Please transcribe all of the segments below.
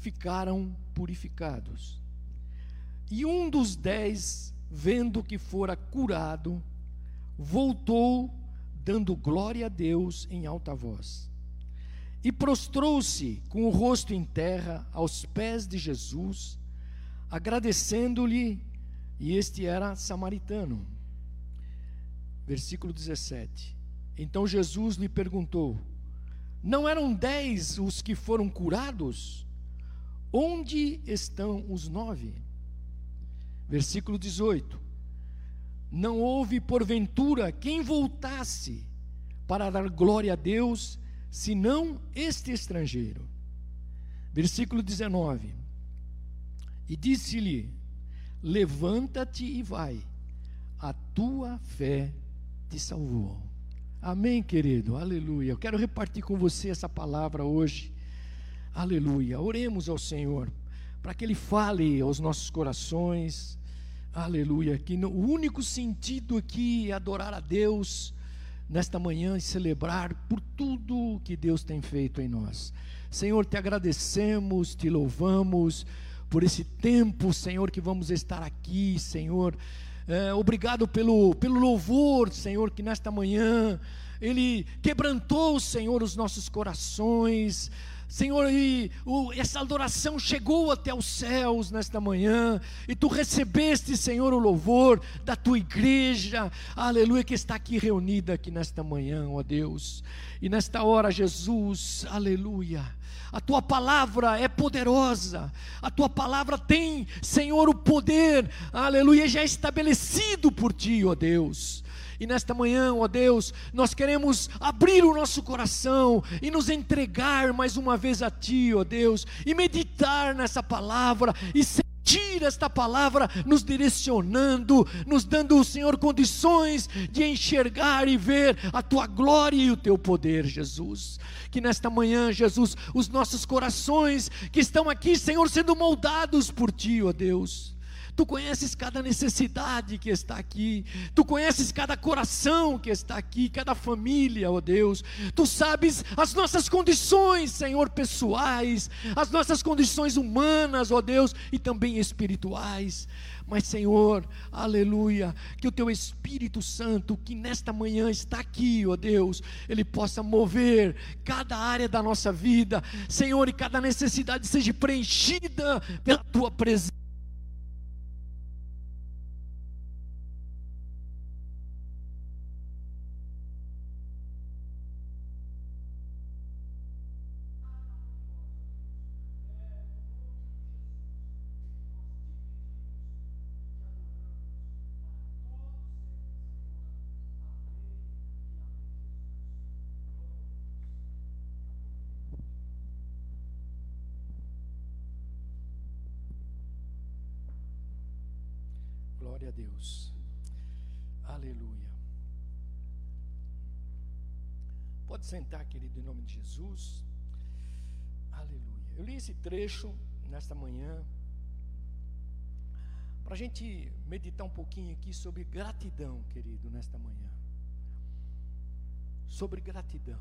ficaram purificados. E um dos dez, vendo que fora curado, voltou, dando glória a Deus em alta voz. E prostrou-se com o rosto em terra aos pés de Jesus, agradecendo-lhe, e este era samaritano. Versículo 17. Então Jesus lhe perguntou: Não eram dez os que foram curados? Onde estão os nove? Versículo 18: Não houve porventura quem voltasse para dar glória a Deus, senão este estrangeiro. Versículo 19: E disse-lhe: Levanta-te e vai, a tua fé te salvou. Amém, querido, aleluia. Eu quero repartir com você essa palavra hoje, aleluia. Oremos ao Senhor, para que Ele fale aos nossos corações, Aleluia. Que no, o único sentido aqui é adorar a Deus nesta manhã e celebrar por tudo que Deus tem feito em nós. Senhor, te agradecemos, te louvamos por esse tempo, Senhor, que vamos estar aqui, Senhor. É, obrigado pelo, pelo louvor, Senhor, que nesta manhã ele quebrantou, Senhor, os nossos corações. Senhor, e o, essa adoração chegou até os céus nesta manhã, e tu recebeste, Senhor, o louvor da tua igreja, aleluia, que está aqui reunida aqui nesta manhã, ó Deus. E nesta hora, Jesus, aleluia. A tua palavra é poderosa, a tua palavra tem, Senhor, o poder, aleluia, já estabelecido por ti, ó Deus. E nesta manhã, ó Deus, nós queremos abrir o nosso coração e nos entregar mais uma vez a Ti, ó Deus, e meditar nessa palavra e sentir esta palavra nos direcionando, nos dando, Senhor, condições de enxergar e ver a tua glória e o teu poder, Jesus. Que nesta manhã, Jesus, os nossos corações que estão aqui, Senhor, sendo moldados por ti, ó Deus Tu conheces cada necessidade que está aqui. Tu conheces cada coração que está aqui, cada família, ó oh Deus. Tu sabes as nossas condições, Senhor, pessoais, as nossas condições humanas, ó oh Deus, e também espirituais. Mas, Senhor, aleluia, que o teu Espírito Santo, que nesta manhã está aqui, ó Deus, ele possa mover cada área da nossa vida, Senhor, e cada necessidade seja preenchida pela tua presença. Jesus. Aleluia. Eu li esse trecho nesta manhã para a gente meditar um pouquinho aqui sobre gratidão, querido, nesta manhã. Sobre gratidão.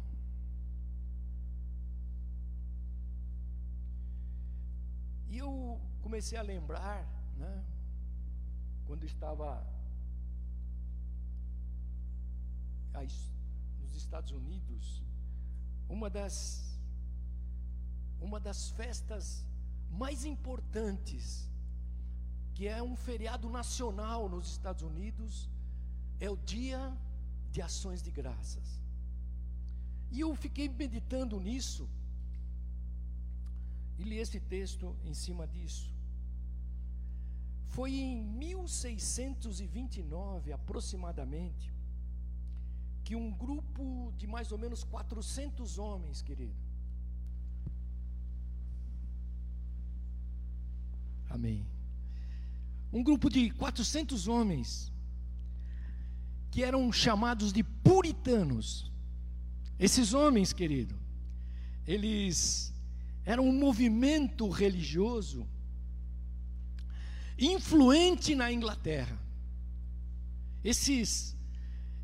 E eu comecei a lembrar, né? quando estava nos Estados Unidos, uma das uma das festas mais importantes, que é um feriado nacional nos Estados Unidos, é o Dia de Ações de Graças. E eu fiquei meditando nisso e li esse texto em cima disso. Foi em 1629 aproximadamente que um grupo de mais ou menos 400 homens, querido. Amém. Um grupo de 400 homens que eram chamados de puritanos. Esses homens, querido, eles eram um movimento religioso influente na Inglaterra. Esses,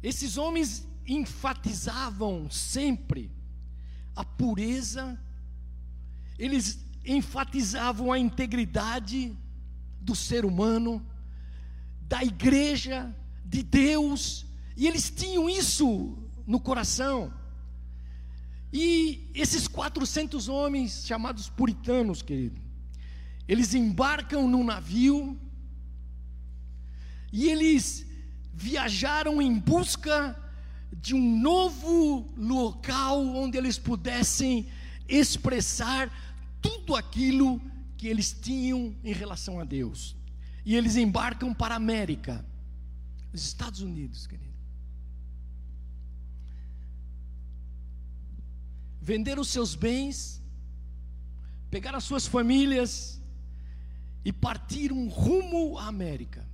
esses homens enfatizavam sempre a pureza, eles enfatizavam a integridade do ser humano, da igreja, de Deus, e eles tinham isso no coração. E esses 400 homens, chamados puritanos, querido, eles embarcam num navio e eles viajaram em busca de um novo local onde eles pudessem expressar tudo aquilo que eles tinham em relação a Deus. E eles embarcam para a América, os Estados Unidos, querido. Venderam seus bens, pegaram as suas famílias e partiram rumo à América,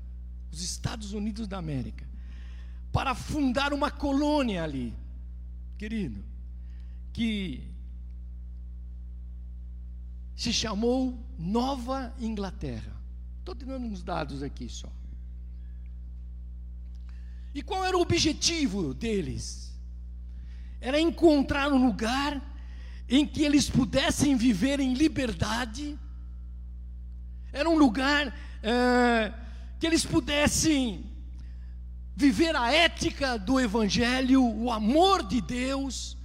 os Estados Unidos da América, para fundar uma colônia ali, querido, que se chamou Nova Inglaterra. Estou dando uns dados aqui só. E qual era o objetivo deles? Era encontrar um lugar em que eles pudessem viver em liberdade. Era um lugar é, que eles pudessem viver a ética do Evangelho, o amor de Deus,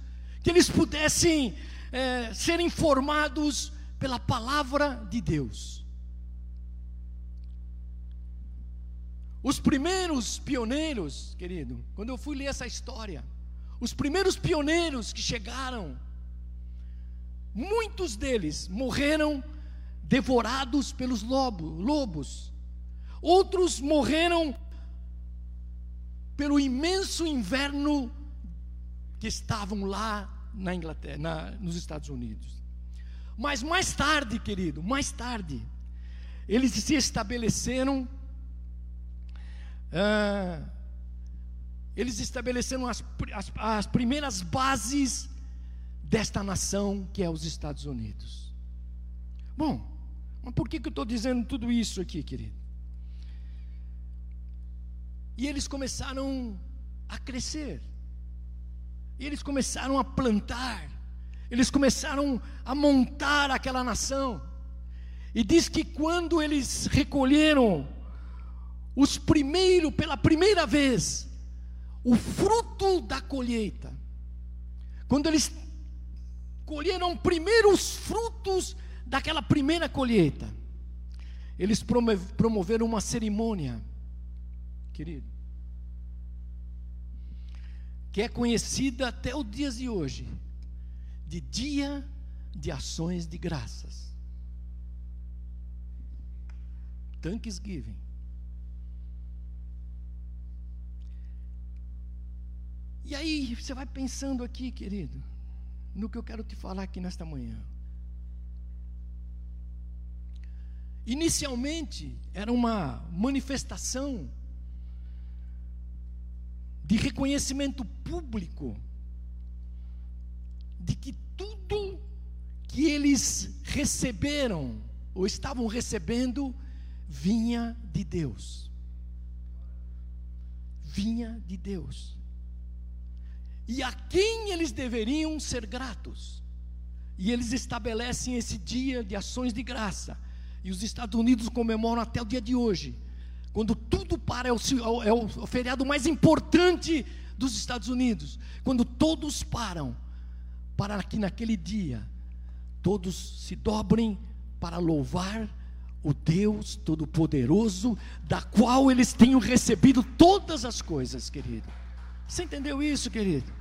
que eles pudessem é, ser informados pela palavra de Deus. Os primeiros pioneiros, querido, quando eu fui ler essa história, os primeiros pioneiros que chegaram, muitos deles morreram devorados pelos lobo, lobos, outros morreram pelo imenso inverno que estavam lá na Inglaterra, na, nos Estados Unidos. Mas mais tarde, querido, mais tarde, eles se estabeleceram, ah, eles estabeleceram as, as, as primeiras bases desta nação que é os Estados Unidos. Bom, mas por que, que eu estou dizendo tudo isso aqui, querido? E eles começaram a crescer, e eles começaram a plantar, eles começaram a montar aquela nação. E diz que quando eles recolheram os primeiros, pela primeira vez, o fruto da colheita, quando eles colheram primeiro os frutos daquela primeira colheita, eles promoveram uma cerimônia, querido, que é conhecida até os dias de hoje de dia de ações de graças. Thanksgiving. E aí, você vai pensando aqui, querido, no que eu quero te falar aqui nesta manhã. Inicialmente, era uma manifestação de reconhecimento público de que tudo que eles receberam ou estavam recebendo vinha de Deus. Vinha de Deus. E a quem eles deveriam ser gratos. E eles estabelecem esse dia de ações de graça. E os Estados Unidos comemoram até o dia de hoje. Quando tudo para, é o, é o feriado mais importante dos Estados Unidos. Quando todos param para que naquele dia todos se dobrem para louvar o Deus Todo-Poderoso, da qual eles tenham recebido todas as coisas, querido. Você entendeu isso, querido?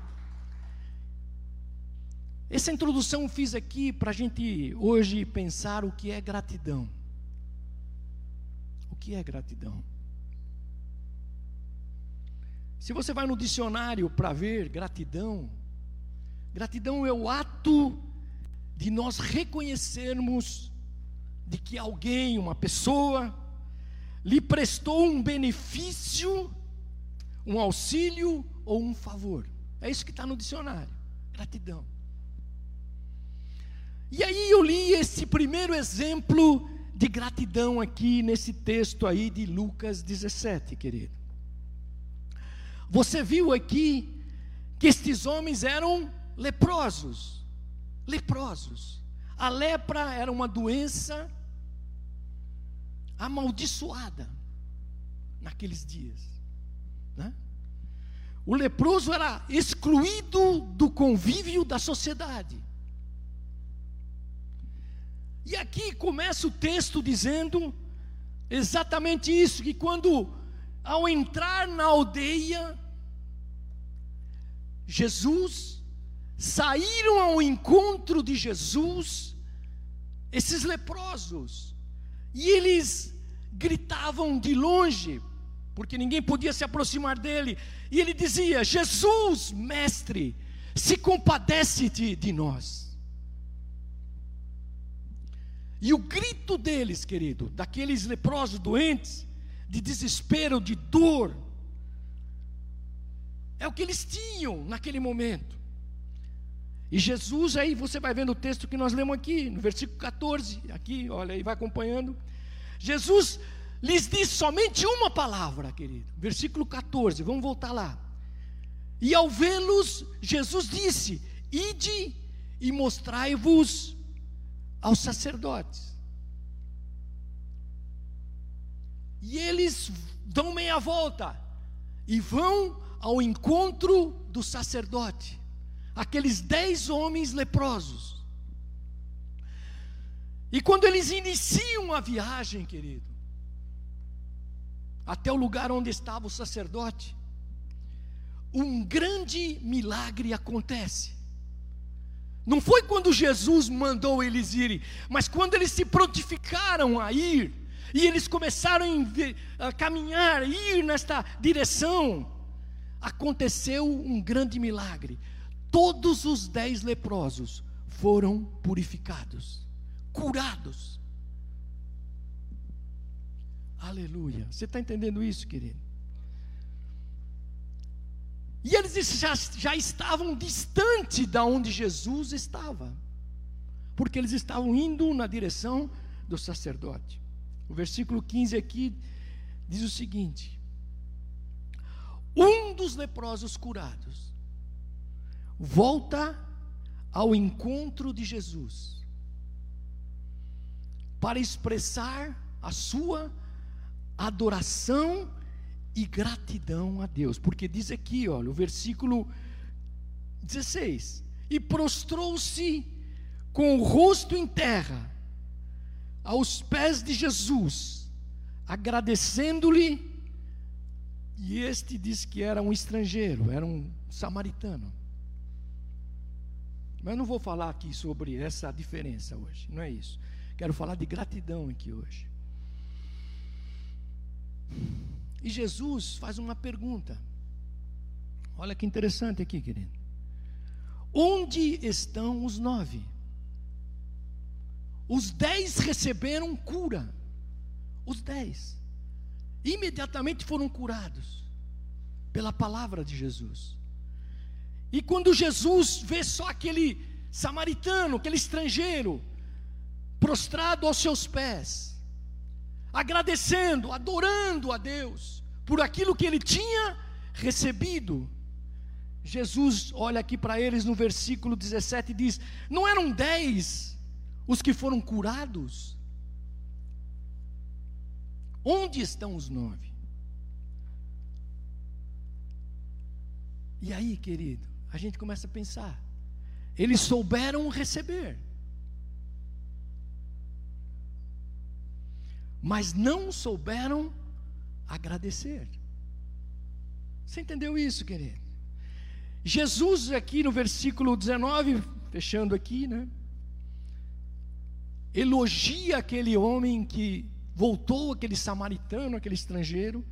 Essa introdução eu fiz aqui para a gente hoje pensar o que é gratidão. O que é gratidão? Se você vai no dicionário para ver gratidão, Gratidão é o ato de nós reconhecermos de que alguém, uma pessoa, lhe prestou um benefício, um auxílio ou um favor. É isso que está no dicionário. Gratidão. E aí eu li esse primeiro exemplo de gratidão aqui nesse texto aí de Lucas 17, querido. Você viu aqui que estes homens eram leprosos. Leprosos. A lepra era uma doença amaldiçoada naqueles dias. Né? O leproso era excluído do convívio da sociedade. E aqui começa o texto dizendo exatamente isso: que quando, ao entrar na aldeia, Jesus, saíram ao encontro de Jesus, esses leprosos, e eles gritavam de longe, porque ninguém podia se aproximar dele, e ele dizia: Jesus, mestre, se compadece-te de nós. E o grito deles, querido, daqueles leprosos doentes, de desespero, de dor, é o que eles tinham naquele momento. E Jesus, aí você vai vendo o texto que nós lemos aqui, no versículo 14, aqui, olha aí, vai acompanhando. Jesus lhes disse somente uma palavra, querido, versículo 14, vamos voltar lá. E ao vê-los, Jesus disse: Ide e mostrai-vos aos sacerdotes. E eles dão meia volta e vão ao encontro do sacerdote, aqueles dez homens leprosos. E quando eles iniciam a viagem, querido, até o lugar onde estava o sacerdote, um grande milagre acontece. Não foi quando Jesus mandou eles irem, mas quando eles se prontificaram a ir, e eles começaram a caminhar, a ir nesta direção, aconteceu um grande milagre. Todos os dez leprosos foram purificados, curados. Aleluia. Você está entendendo isso, querido? E eles já, já estavam distante da onde Jesus estava, porque eles estavam indo na direção do sacerdote. O versículo 15 aqui diz o seguinte: Um dos leprosos curados volta ao encontro de Jesus para expressar a sua adoração e gratidão a Deus, porque diz aqui, olha, o versículo 16: E prostrou-se com o rosto em terra, aos pés de Jesus, agradecendo-lhe, e este diz que era um estrangeiro, era um samaritano. Mas não vou falar aqui sobre essa diferença hoje, não é isso. Quero falar de gratidão aqui hoje. E Jesus faz uma pergunta. Olha que interessante aqui, querido. Onde estão os nove? Os dez receberam cura. Os dez. Imediatamente foram curados pela palavra de Jesus. E quando Jesus vê só aquele samaritano, aquele estrangeiro, prostrado aos seus pés, agradecendo, adorando a Deus por aquilo que ele tinha recebido. Jesus olha aqui para eles no versículo 17 e diz: Não eram dez os que foram curados? Onde estão os nove? E aí, querido, a gente começa a pensar. Eles souberam receber. Mas não souberam agradecer. Você entendeu isso, querido? Jesus, aqui no versículo 19, fechando aqui, né? Elogia aquele homem que voltou, aquele samaritano, aquele estrangeiro,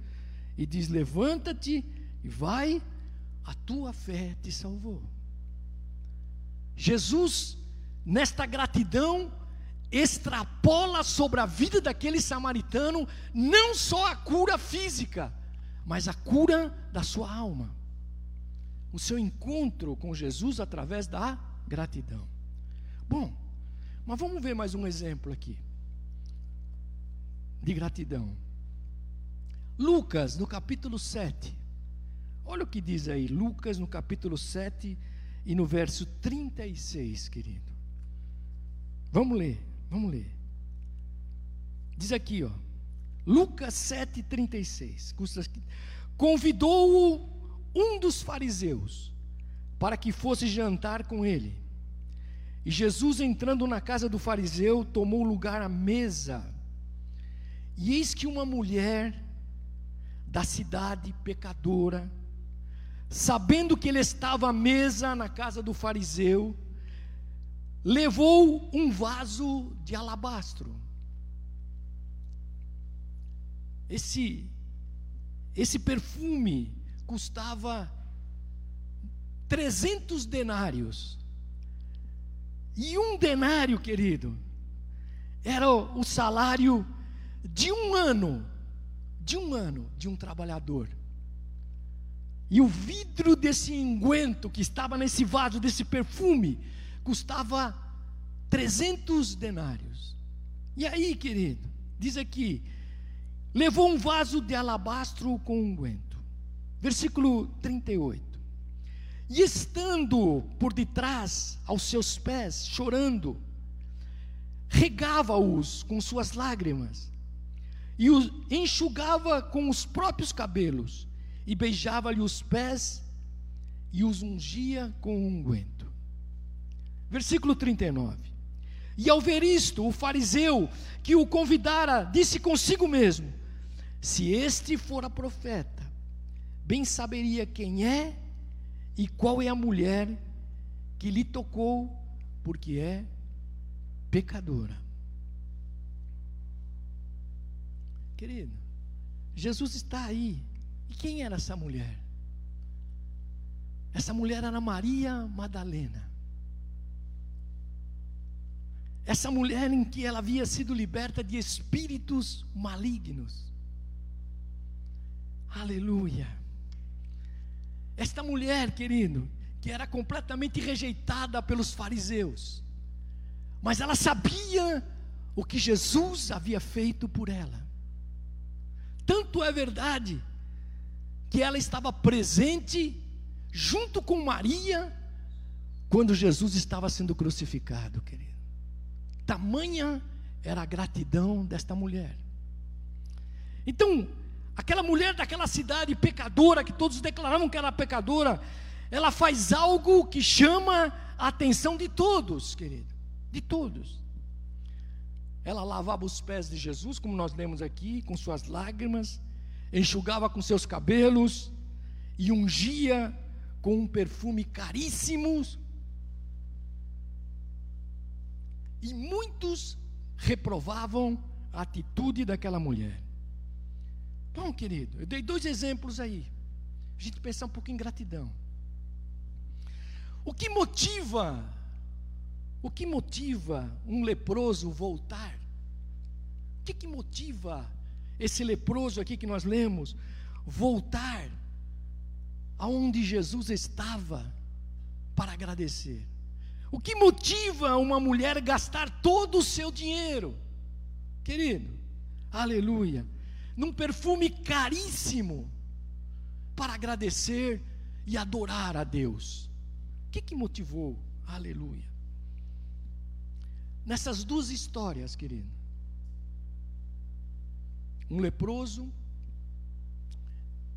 e diz: Levanta-te e vai, a tua fé te salvou. Jesus, nesta gratidão, extrapola sobre a vida daquele samaritano não só a cura física, mas a cura da sua alma. O seu encontro com Jesus através da gratidão. Bom, mas vamos ver mais um exemplo aqui de gratidão. Lucas, no capítulo 7. Olha o que diz aí, Lucas, no capítulo 7 e no verso 36, querido. Vamos ler, vamos ler. Diz aqui, ó. Lucas 7,36. Convidou-o um dos fariseus para que fosse jantar com ele. E Jesus, entrando na casa do fariseu, tomou lugar à mesa. E eis que uma mulher da cidade pecadora, sabendo que ele estava à mesa na casa do fariseu, levou um vaso de alabastro. Esse esse perfume custava 300 denários. E um denário, querido, era o salário de um ano, de um ano de um trabalhador. E o vidro desse enguento que estava nesse vaso, desse perfume, custava 300 denários. E aí, querido, diz aqui: levou um vaso de alabastro com unguento. Versículo 38. E estando por detrás aos seus pés, chorando, regava-os com suas lágrimas, e os enxugava com os próprios cabelos, e beijava-lhe os pés, e os ungia com unguento. Versículo 39. E ao ver isto, o fariseu que o convidara disse consigo mesmo: Se este fora profeta, bem saberia quem é e qual é a mulher que lhe tocou, porque é pecadora. Querido, Jesus está aí. E quem era essa mulher? Essa mulher era Maria Madalena. Essa mulher em que ela havia sido liberta de espíritos malignos. Aleluia. Esta mulher, querido, que era completamente rejeitada pelos fariseus, mas ela sabia o que Jesus havia feito por ela. Tanto é verdade que ela estava presente junto com Maria quando Jesus estava sendo crucificado, querido. Tamanha era a gratidão desta mulher. Então, aquela mulher daquela cidade pecadora, que todos declaravam que era pecadora, ela faz algo que chama a atenção de todos, querido, de todos. Ela lavava os pés de Jesus, como nós lemos aqui, com suas lágrimas, enxugava com seus cabelos e ungia com um perfume caríssimo E muitos reprovavam a atitude daquela mulher. Bom, querido, eu dei dois exemplos aí. A gente pensar um pouco em gratidão. O que motiva, o que motiva um leproso voltar? O que, que motiva esse leproso aqui que nós lemos voltar aonde Jesus estava para agradecer? O que motiva uma mulher a gastar todo o seu dinheiro? Querido, aleluia, num perfume caríssimo para agradecer e adorar a Deus. O que, que motivou? Aleluia. Nessas duas histórias, querido, um leproso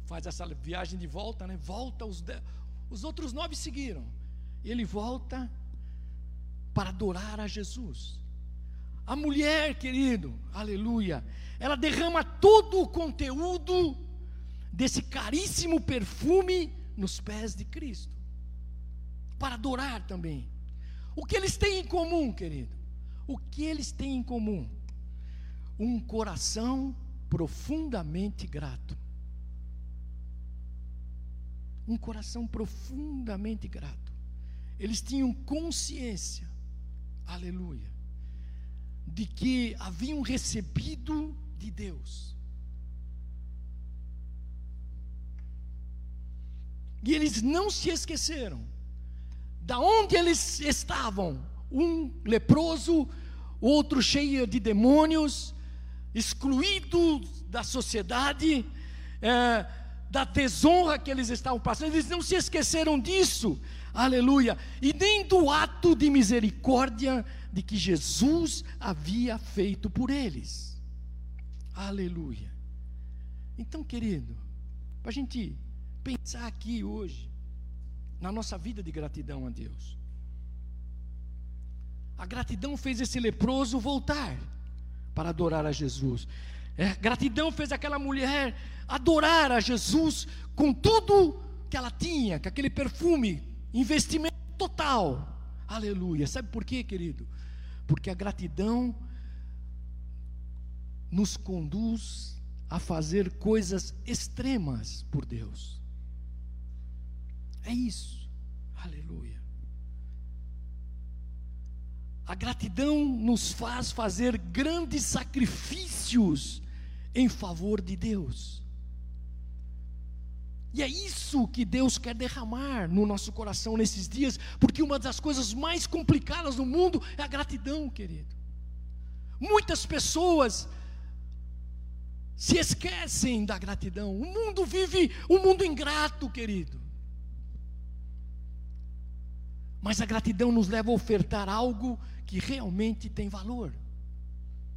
faz essa viagem de volta, né? Volta, os, de... os outros nove seguiram. Ele volta para adorar a Jesus. A mulher, querido, aleluia, ela derrama todo o conteúdo desse caríssimo perfume nos pés de Cristo, para adorar também. O que eles têm em comum, querido? O que eles têm em comum? Um coração profundamente grato. Um coração profundamente grato. Eles tinham consciência aleluia, de que haviam recebido de Deus. E eles não se esqueceram da onde eles estavam, um leproso, outro cheio de demônios, excluído da sociedade, é, da desonra que eles estavam passando, eles não se esqueceram disso, aleluia, e nem do ato de misericórdia de que Jesus havia feito por eles, aleluia. Então, querido, para a gente pensar aqui hoje, na nossa vida de gratidão a Deus, a gratidão fez esse leproso voltar para adorar a Jesus. É, gratidão fez aquela mulher adorar a Jesus com tudo que ela tinha, com aquele perfume, investimento total. Aleluia. Sabe por quê, querido? Porque a gratidão nos conduz a fazer coisas extremas por Deus. É isso. Aleluia. A gratidão nos faz fazer grandes sacrifícios em favor de Deus. E é isso que Deus quer derramar no nosso coração nesses dias, porque uma das coisas mais complicadas no mundo é a gratidão, querido. Muitas pessoas se esquecem da gratidão. O mundo vive um mundo ingrato, querido. Mas a gratidão nos leva a ofertar algo que realmente tem valor.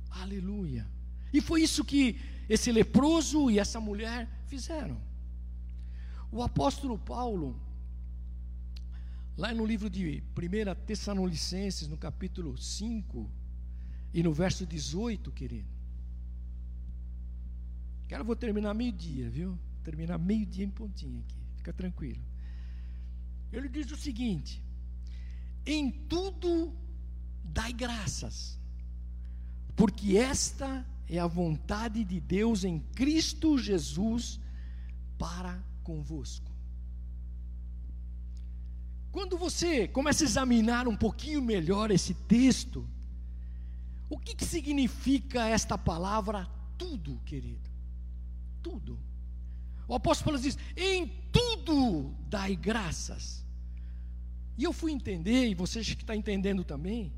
Aleluia. E foi isso que esse leproso e essa mulher fizeram. O apóstolo Paulo, lá no livro de 1 Tessalonicenses, no capítulo 5 e no verso 18, querido. Quero vou terminar meio-dia, viu? Terminar meio-dia em pontinho aqui, fica tranquilo. Ele diz o seguinte: em tudo dai graças, porque esta é a vontade de Deus em Cristo Jesus para convosco. Quando você começa a examinar um pouquinho melhor esse texto, o que, que significa esta palavra tudo, querido? Tudo. O apóstolo diz: em tudo dai graças. E eu fui entender, e você que está entendendo também,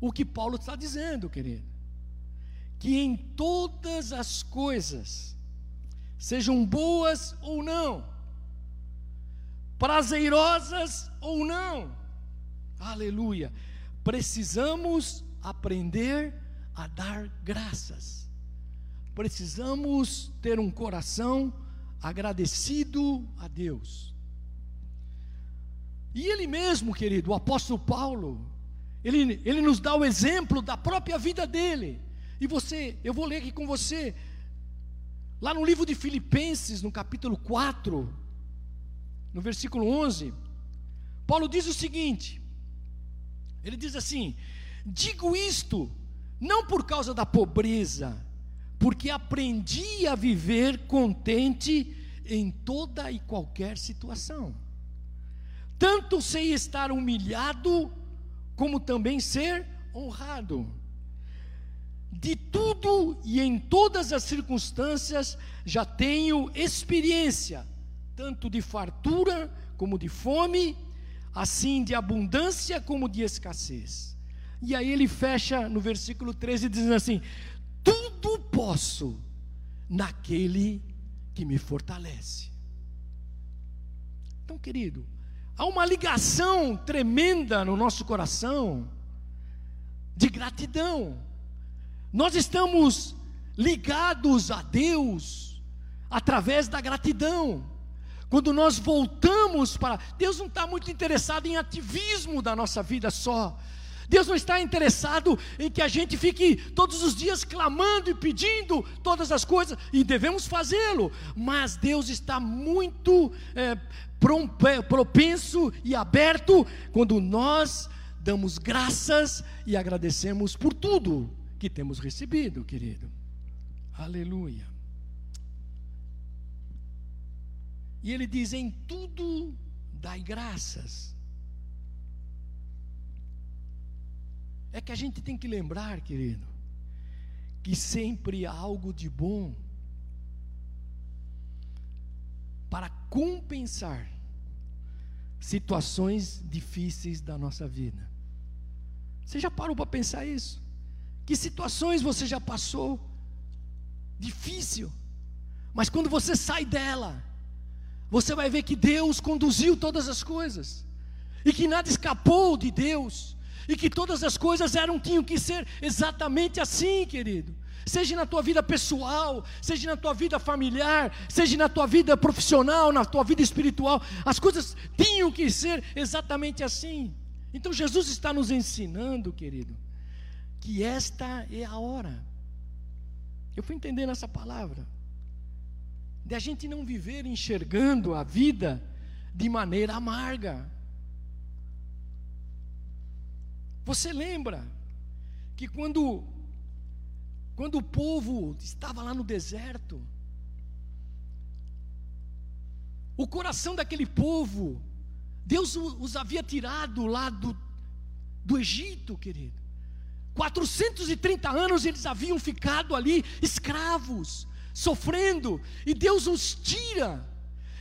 o que Paulo está dizendo, querido. Que em todas as coisas, sejam boas ou não, prazerosas ou não, aleluia, precisamos aprender a dar graças, precisamos ter um coração agradecido a Deus. E ele mesmo, querido, o apóstolo Paulo, ele, ele nos dá o exemplo da própria vida dele. E você, eu vou ler aqui com você, lá no livro de Filipenses, no capítulo 4, no versículo 11, Paulo diz o seguinte: ele diz assim: Digo isto, não por causa da pobreza, porque aprendi a viver contente em toda e qualquer situação. Tanto sei estar humilhado, como também ser honrado. De tudo e em todas as circunstâncias já tenho experiência, tanto de fartura como de fome, assim de abundância como de escassez. E aí ele fecha no versículo 13 dizendo assim: Tudo posso naquele que me fortalece. Então, querido, Há uma ligação tremenda no nosso coração de gratidão. Nós estamos ligados a Deus através da gratidão. Quando nós voltamos para. Deus não está muito interessado em ativismo da nossa vida só. Deus não está interessado em que a gente fique todos os dias clamando e pedindo todas as coisas, e devemos fazê-lo, mas Deus está muito é, propenso e aberto quando nós damos graças e agradecemos por tudo que temos recebido, querido. Aleluia. E ele diz: em tudo dai graças. É que a gente tem que lembrar, querido, que sempre há algo de bom para compensar situações difíceis da nossa vida. Você já parou para pensar isso? Que situações você já passou? Difícil. Mas quando você sai dela, você vai ver que Deus conduziu todas as coisas. e que nada escapou de Deus, e que todas as coisas eram tinham que ser exatamente assim, querido. Seja na tua vida pessoal, seja na tua vida familiar, seja na tua vida profissional, na tua vida espiritual, as coisas tinham que ser exatamente assim. Então Jesus está nos ensinando, querido, que esta é a hora. Eu fui entendendo essa palavra. De a gente não viver enxergando a vida de maneira amarga. Você lembra que quando quando o povo estava lá no deserto, o coração daquele povo, Deus os havia tirado lá do, do Egito, querido. 430 anos eles haviam ficado ali escravos, sofrendo, e Deus os tira.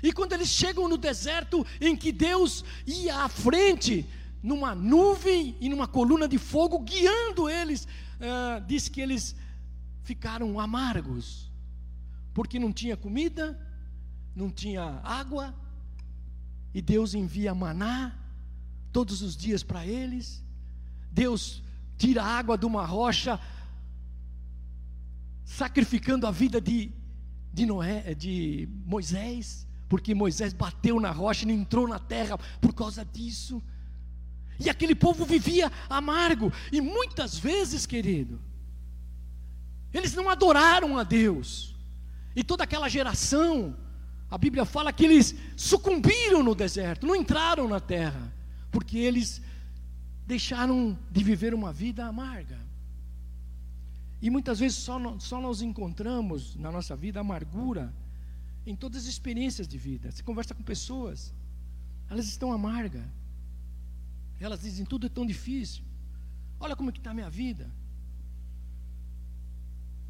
E quando eles chegam no deserto, em que Deus ia à frente, numa nuvem e numa coluna de fogo, guiando eles, uh, diz que eles ficaram amargos, porque não tinha comida, não tinha água, e Deus envia maná todos os dias para eles. Deus tira água de uma rocha, sacrificando a vida de, de, Noé, de Moisés, porque Moisés bateu na rocha e não entrou na terra por causa disso. E aquele povo vivia amargo, e muitas vezes, querido, eles não adoraram a Deus. E toda aquela geração, a Bíblia fala que eles sucumbiram no deserto, não entraram na terra, porque eles deixaram de viver uma vida amarga. E muitas vezes só, só nós encontramos na nossa vida amargura em todas as experiências de vida. Você conversa com pessoas, elas estão amargas. Elas dizem tudo é tão difícil. Olha como é que está a minha vida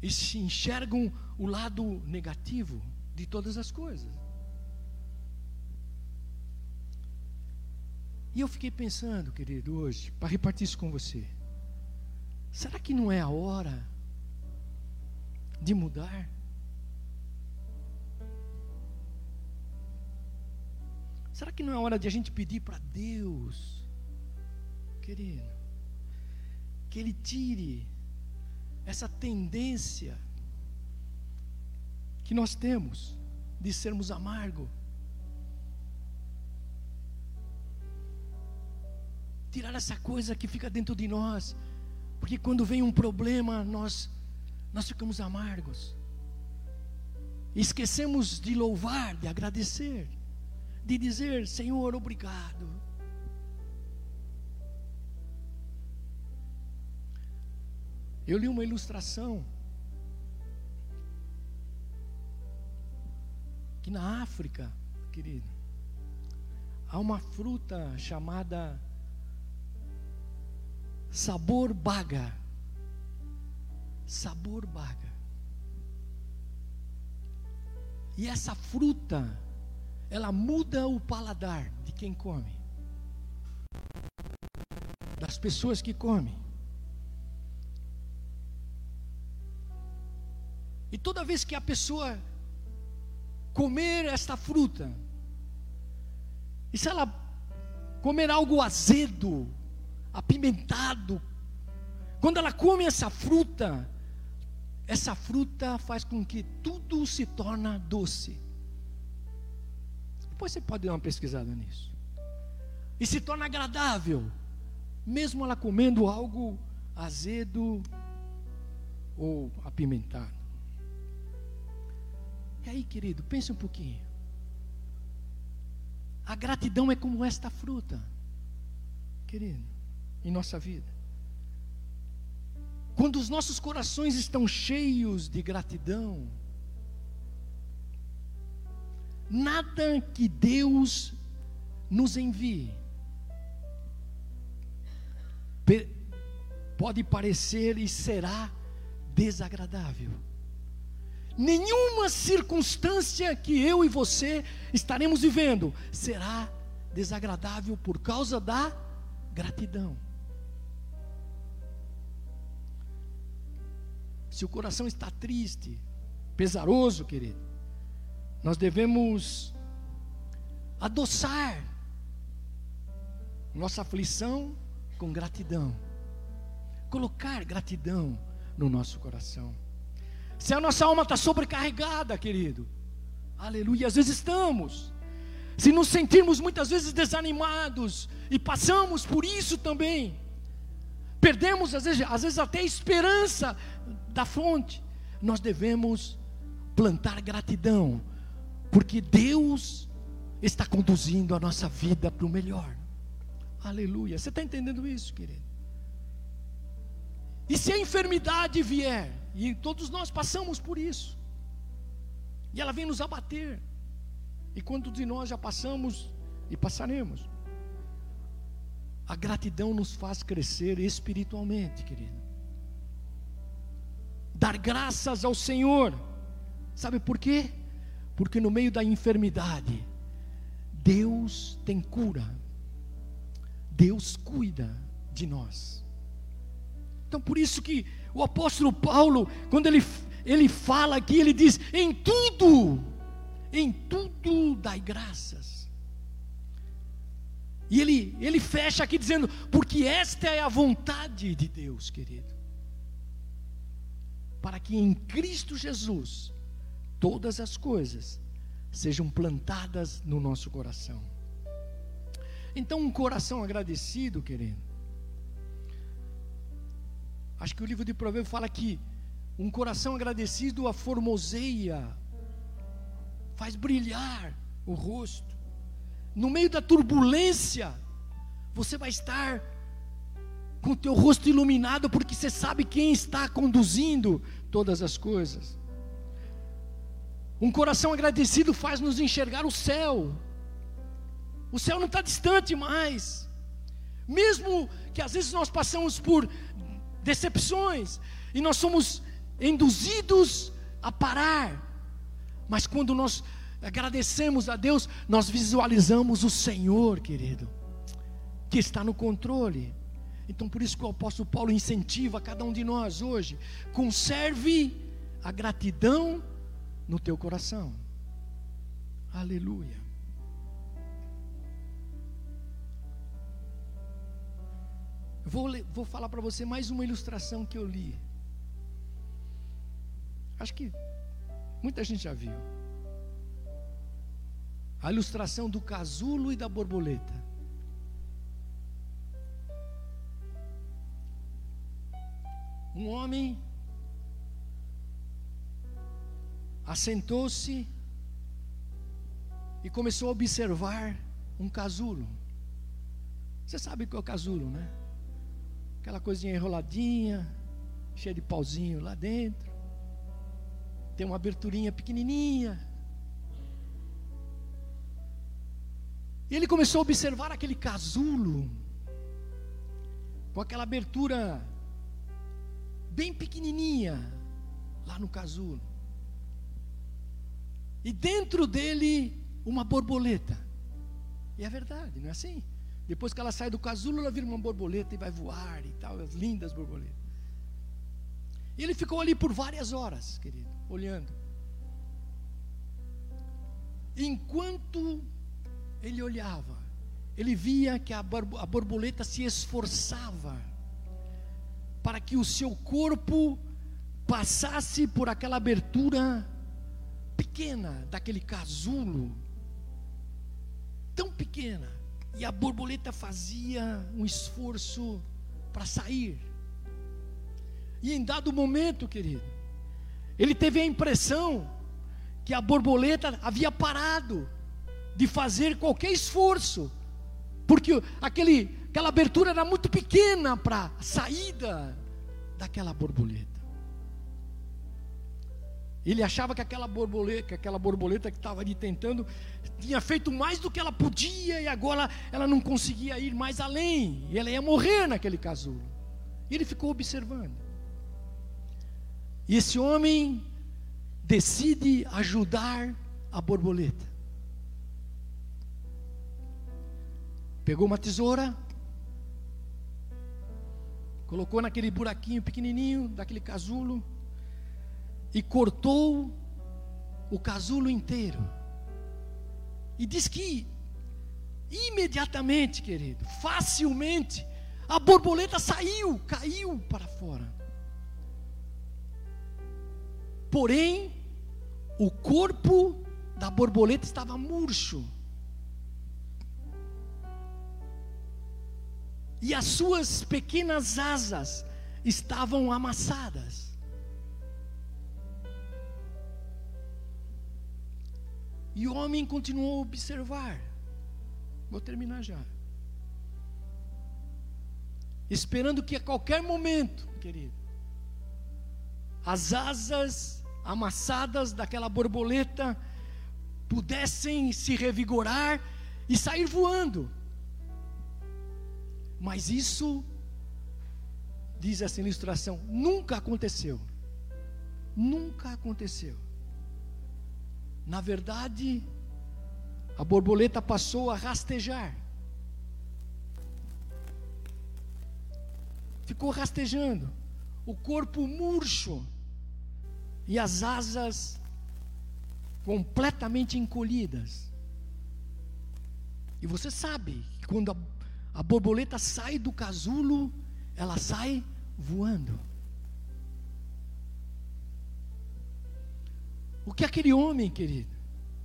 e se enxergam o lado negativo de todas as coisas. E eu fiquei pensando, querido, hoje, para repartir isso com você. Será que não é a hora de mudar? Será que não é a hora de a gente pedir para Deus, querido, que Ele tire essa tendência que nós temos de sermos amargo. Tirar essa coisa que fica dentro de nós, porque quando vem um problema, nós nós ficamos amargos. Esquecemos de louvar, de agradecer, de dizer: Senhor, obrigado. Eu li uma ilustração que na África, querido, há uma fruta chamada sabor baga. Sabor baga. E essa fruta, ela muda o paladar de quem come, das pessoas que comem. E toda vez que a pessoa comer esta fruta, e se ela comer algo azedo, apimentado, quando ela come essa fruta, essa fruta faz com que tudo se torne doce. Depois você pode dar uma pesquisada nisso. E se torna agradável, mesmo ela comendo algo azedo ou apimentado. E aí, querido, pense um pouquinho. A gratidão é como esta fruta, querido, em nossa vida. Quando os nossos corações estão cheios de gratidão, nada que Deus nos envie pode parecer e será desagradável nenhuma circunstância que eu e você estaremos vivendo será desagradável por causa da gratidão. Se o coração está triste, pesaroso, querido, nós devemos adoçar nossa aflição com gratidão. Colocar gratidão no nosso coração. Se a nossa alma está sobrecarregada, querido, aleluia, às vezes estamos. Se nos sentirmos muitas vezes desanimados, e passamos por isso também, perdemos às vezes, às vezes até a esperança da fonte, nós devemos plantar gratidão, porque Deus está conduzindo a nossa vida para o melhor. Aleluia. Você está entendendo isso, querido? E se a enfermidade vier, e todos nós passamos por isso, e ela vem nos abater, e quantos de nós já passamos e passaremos? A gratidão nos faz crescer espiritualmente, querido. Dar graças ao Senhor, sabe por quê? Porque no meio da enfermidade, Deus tem cura, Deus cuida de nós. Então, por isso que o apóstolo Paulo, quando ele, ele fala aqui, ele diz: em tudo, em tudo dai graças. E ele, ele fecha aqui dizendo: porque esta é a vontade de Deus, querido. Para que em Cristo Jesus todas as coisas sejam plantadas no nosso coração. Então, um coração agradecido, querido. Acho que o livro de Provérbios fala que um coração agradecido a formoseia, faz brilhar o rosto. No meio da turbulência, você vai estar com o teu rosto iluminado, porque você sabe quem está conduzindo todas as coisas. Um coração agradecido faz nos enxergar o céu. O céu não está distante mais. Mesmo que às vezes nós passamos por decepções e nós somos induzidos a parar. Mas quando nós agradecemos a Deus, nós visualizamos o Senhor, querido, que está no controle. Então por isso que o apóstolo Paulo incentiva cada um de nós hoje, conserve a gratidão no teu coração. Aleluia. Vou, vou falar para você mais uma ilustração que eu li. Acho que muita gente já viu. A ilustração do casulo e da borboleta. Um homem assentou-se e começou a observar um casulo. Você sabe o que é o casulo, né? Aquela coisinha enroladinha, cheia de pauzinho lá dentro. Tem uma aberturinha pequenininha. E ele começou a observar aquele casulo, com aquela abertura bem pequenininha lá no casulo e dentro dele uma borboleta. E é verdade, não é assim? Depois que ela sai do casulo, ela vira uma borboleta e vai voar e tal, as lindas borboletas. E ele ficou ali por várias horas, querido, olhando. Enquanto ele olhava, ele via que a borboleta se esforçava para que o seu corpo passasse por aquela abertura pequena daquele casulo, tão pequena, e a borboleta fazia um esforço para sair. E em dado momento, querido, ele teve a impressão que a borboleta havia parado de fazer qualquer esforço, porque aquele, aquela abertura era muito pequena para a saída daquela borboleta. Ele achava que aquela borboleta, que aquela borboleta que estava ali tentando, tinha feito mais do que ela podia e agora ela não conseguia ir mais além. E ela ia morrer naquele casulo. E ele ficou observando. E esse homem decide ajudar a borboleta. Pegou uma tesoura, colocou naquele buraquinho pequenininho daquele casulo e cortou o casulo inteiro. E diz que Imediatamente, querido, facilmente, a borboleta saiu, caiu para fora. Porém, o corpo da borboleta estava murcho. E as suas pequenas asas estavam amassadas. E o homem continuou a observar. Vou terminar já. Esperando que a qualquer momento, querido, as asas amassadas daquela borboleta pudessem se revigorar e sair voando. Mas isso, diz essa ilustração, nunca aconteceu. Nunca aconteceu. Na verdade, a borboleta passou a rastejar. Ficou rastejando, o corpo murcho e as asas completamente encolhidas. E você sabe que quando a, a borboleta sai do casulo, ela sai voando. O que aquele homem, querido,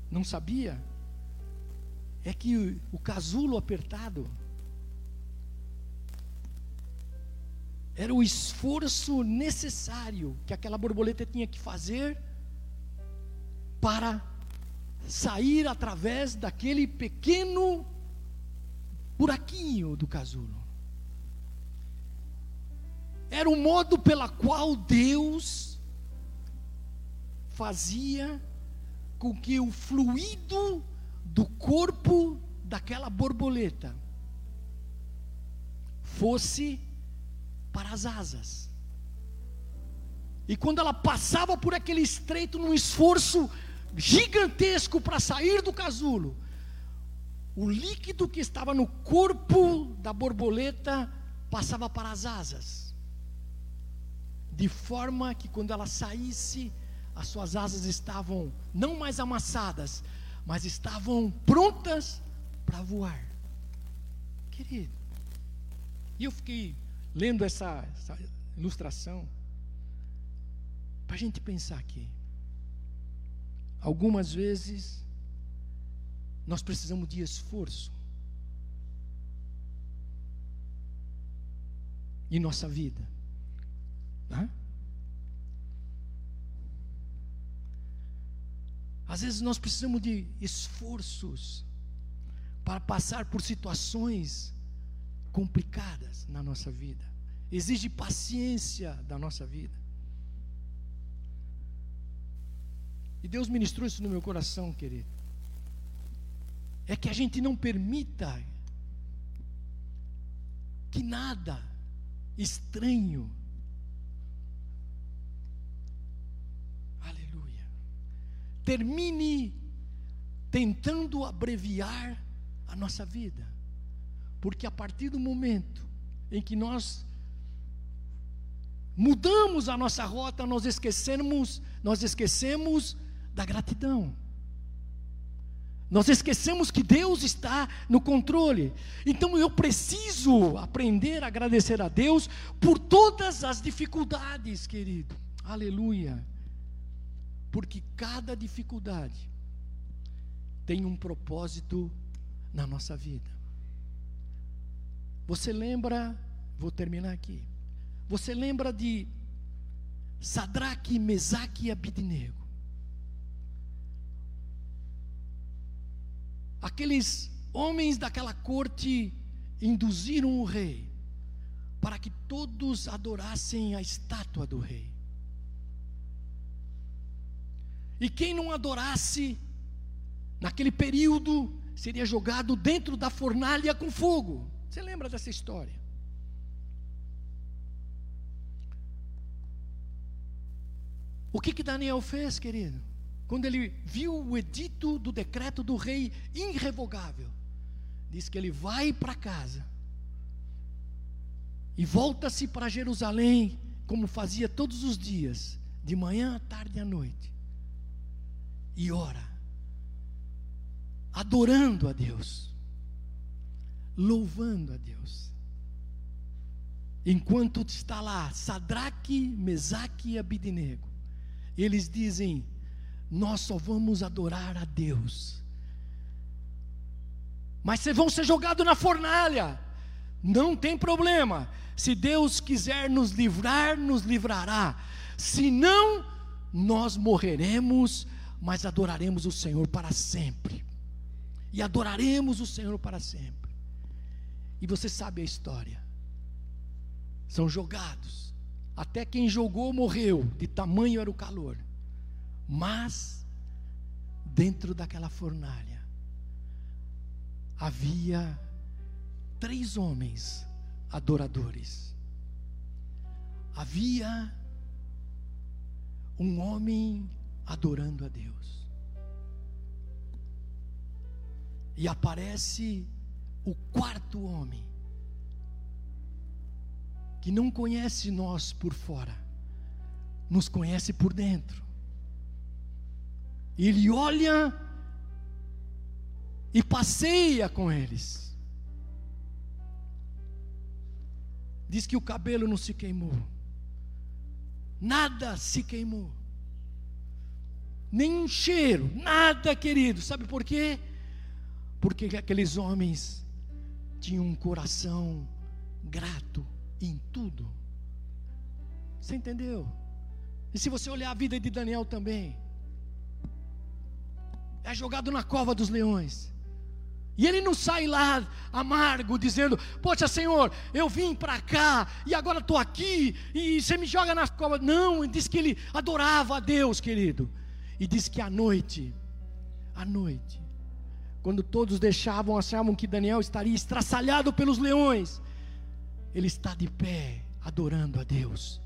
não sabia é que o casulo apertado era o esforço necessário que aquela borboleta tinha que fazer para sair através daquele pequeno buraquinho do casulo. Era o modo pela qual Deus fazia com que o fluido do corpo daquela borboleta fosse para as asas. E quando ela passava por aquele estreito num esforço gigantesco para sair do casulo, o líquido que estava no corpo da borboleta passava para as asas, de forma que quando ela saísse, as suas asas estavam não mais amassadas, mas estavam prontas para voar. Querido, e eu fiquei lendo essa, essa ilustração para a gente pensar aqui. Algumas vezes nós precisamos de esforço em nossa vida. Né? Às vezes nós precisamos de esforços para passar por situações complicadas na nossa vida. Exige paciência da nossa vida. E Deus ministrou isso no meu coração, querido. É que a gente não permita que nada estranho termine tentando abreviar a nossa vida. Porque a partir do momento em que nós mudamos a nossa rota, nós esquecemos, nós esquecemos da gratidão. Nós esquecemos que Deus está no controle. Então eu preciso aprender a agradecer a Deus por todas as dificuldades, querido. Aleluia. Porque cada dificuldade tem um propósito na nossa vida. Você lembra, vou terminar aqui. Você lembra de Sadraque, Mesaque e Abidnego? Aqueles homens daquela corte induziram o rei para que todos adorassem a estátua do rei. E quem não adorasse, naquele período, seria jogado dentro da fornalha com fogo. Você lembra dessa história? O que que Daniel fez, querido? Quando ele viu o edito do decreto do rei irrevogável, diz que ele vai para casa e volta-se para Jerusalém, como fazia todos os dias, de manhã à tarde e à noite e ora, adorando a Deus. louvando a Deus. Enquanto está lá Sadraque, Mesaque e Abidinego, eles dizem: Nós só vamos adorar a Deus. Mas vocês vão ser jogados na fornalha. Não tem problema. Se Deus quiser nos livrar, nos livrará. Se não, nós morreremos, mas adoraremos o Senhor para sempre. E adoraremos o Senhor para sempre. E você sabe a história. São jogados. Até quem jogou morreu, de tamanho era o calor. Mas, dentro daquela fornalha, havia três homens adoradores. Havia um homem adorando a Deus. E aparece o quarto homem, que não conhece nós por fora, nos conhece por dentro. Ele olha e passeia com eles. Diz que o cabelo não se queimou. Nada se queimou. Nenhum cheiro, nada, querido. Sabe por quê? Porque aqueles homens tinham um coração grato em tudo. Você entendeu? E se você olhar a vida de Daniel também, é jogado na cova dos leões. E ele não sai lá amargo, dizendo: Poxa, Senhor, eu vim para cá e agora estou aqui e você me joga nas covas. Não, diz que ele adorava a Deus, querido. E diz que à noite, à noite, quando todos deixavam, achavam que Daniel estaria estraçalhado pelos leões, ele está de pé, adorando a Deus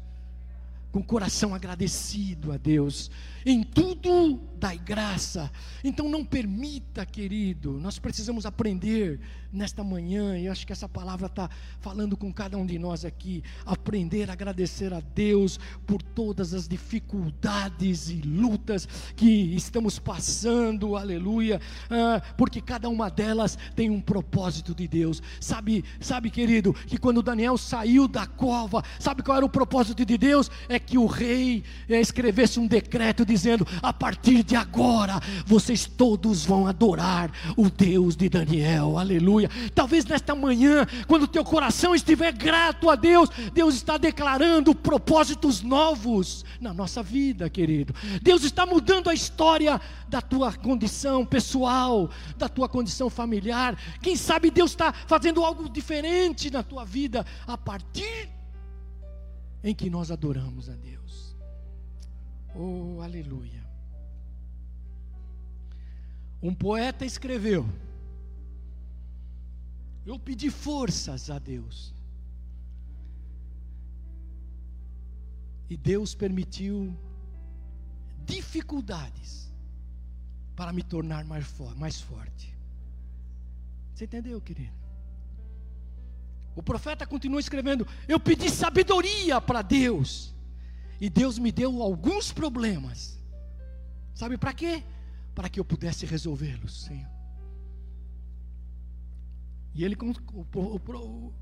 com coração agradecido a Deus. Em tudo dai graça. Então não permita, querido, nós precisamos aprender nesta manhã, e acho que essa palavra está falando com cada um de nós aqui, aprender a agradecer a Deus por todas as dificuldades e lutas que estamos passando, aleluia, ah, porque cada uma delas tem um propósito de Deus. Sabe, sabe, querido, que quando Daniel saiu da cova, sabe qual era o propósito de Deus? É que o rei eh, escrevesse um decreto dizendo: a partir de agora, vocês todos vão adorar o Deus de Daniel, aleluia. Talvez nesta manhã, quando o teu coração estiver grato a Deus, Deus está declarando propósitos novos na nossa vida, querido. Deus está mudando a história da tua condição pessoal, da tua condição familiar. Quem sabe Deus está fazendo algo diferente na tua vida a partir em que nós adoramos a Deus. Oh, aleluia. Um poeta escreveu: Eu pedi forças a Deus. E Deus permitiu dificuldades para me tornar mais, mais forte. Você entendeu, querido? O profeta continua escrevendo: Eu pedi sabedoria para Deus, e Deus me deu alguns problemas. Sabe para quê? Para que eu pudesse resolvê-los, Senhor. E ele, o, o,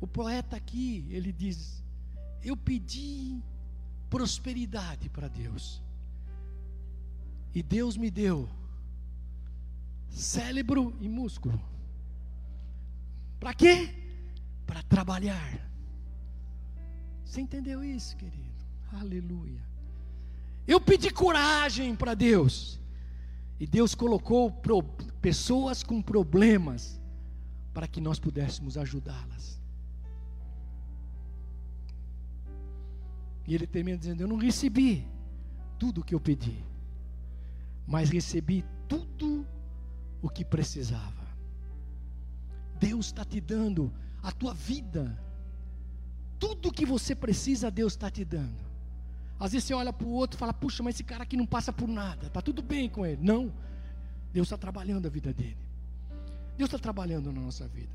o, poeta aqui, ele diz: Eu pedi prosperidade para Deus, e Deus me deu cérebro e músculo. Para quê? Para trabalhar. Você entendeu isso, querido? Aleluia. Eu pedi coragem para Deus. E Deus colocou pro, pessoas com problemas para que nós pudéssemos ajudá-las. E ele termina dizendo: Eu não recebi tudo o que eu pedi, mas recebi tudo o que precisava. Deus está te dando a tua vida. Tudo que você precisa, Deus está te dando. Às vezes você olha para o outro e fala: Puxa, mas esse cara aqui não passa por nada, está tudo bem com ele. Não, Deus está trabalhando a vida dele. Deus está trabalhando na nossa vida.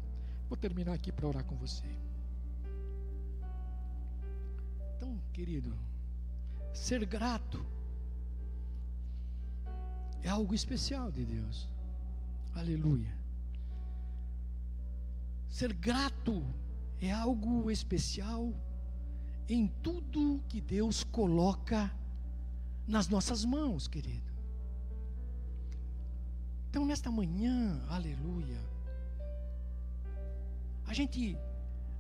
Vou terminar aqui para orar com você. Então, querido, ser grato é algo especial de Deus. Aleluia. Ser grato é algo especial em tudo que Deus coloca nas nossas mãos, querido. Então, nesta manhã, aleluia, a gente,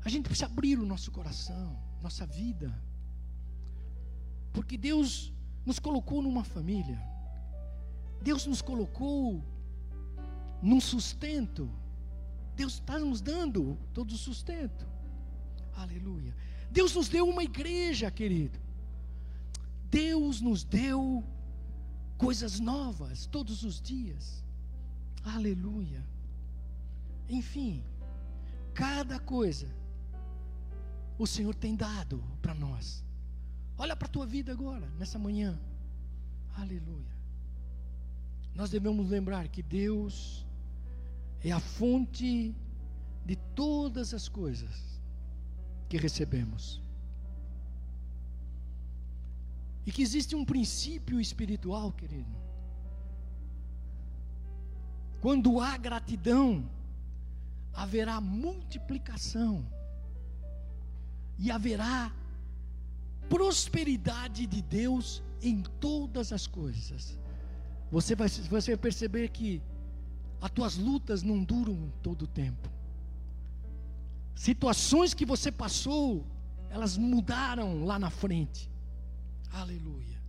a gente precisa abrir o nosso coração, nossa vida, porque Deus nos colocou numa família, Deus nos colocou num sustento, Deus está nos dando todo o sustento, aleluia. Deus nos deu uma igreja, querido. Deus nos deu coisas novas todos os dias. Aleluia. Enfim, cada coisa o Senhor tem dado para nós. Olha para a tua vida agora, nessa manhã. Aleluia. Nós devemos lembrar que Deus é a fonte de todas as coisas que recebemos. E que existe um princípio espiritual, querido. Quando há gratidão, haverá multiplicação e haverá prosperidade de Deus em todas as coisas. Você vai, você vai perceber que as tuas lutas não duram todo o tempo. Situações que você passou, elas mudaram lá na frente. Aleluia.